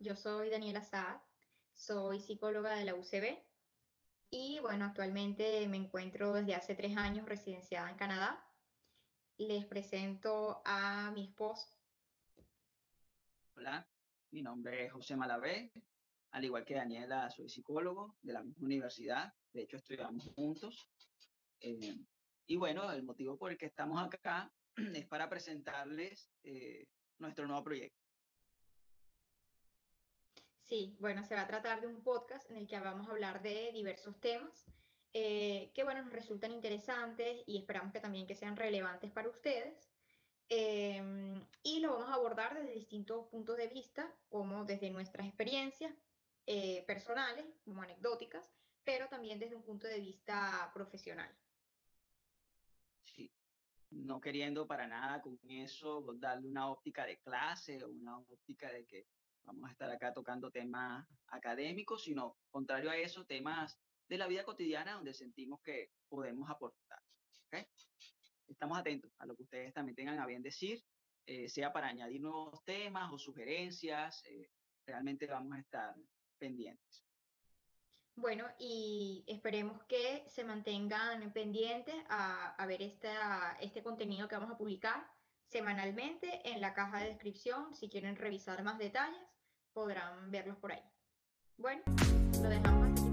yo soy Daniela Saad, soy psicóloga de la UCB y bueno, actualmente me encuentro desde hace tres años residenciada en Canadá. Les presento a mi esposo. Hola, mi nombre es José Malavé. Al igual que Daniela, soy psicólogo de la misma universidad. De hecho, estudiamos juntos. Eh, y bueno, el motivo por el que estamos acá es para presentarles eh, nuestro nuevo proyecto. Sí, bueno, se va a tratar de un podcast en el que vamos a hablar de diversos temas eh, que, bueno, nos resultan interesantes y esperamos que también que sean relevantes para ustedes. Em, y lo vamos a abordar desde distintos puntos de vista, como desde nuestras experiencias eh, personales, como anecdóticas, pero también desde un punto de vista profesional. Sí, no queriendo para nada con eso darle una óptica de clase o una óptica de que vamos a estar acá tocando temas académicos, sino contrario a eso, temas de la vida cotidiana donde sentimos que podemos aportar. Estamos atentos a lo que ustedes también tengan a bien decir, eh, sea para añadir nuevos temas o sugerencias, eh, realmente vamos a estar pendientes. Bueno, y esperemos que se mantengan pendientes a, a ver esta, este contenido que vamos a publicar semanalmente en la caja de descripción. Si quieren revisar más detalles, podrán verlos por ahí. Bueno, lo dejamos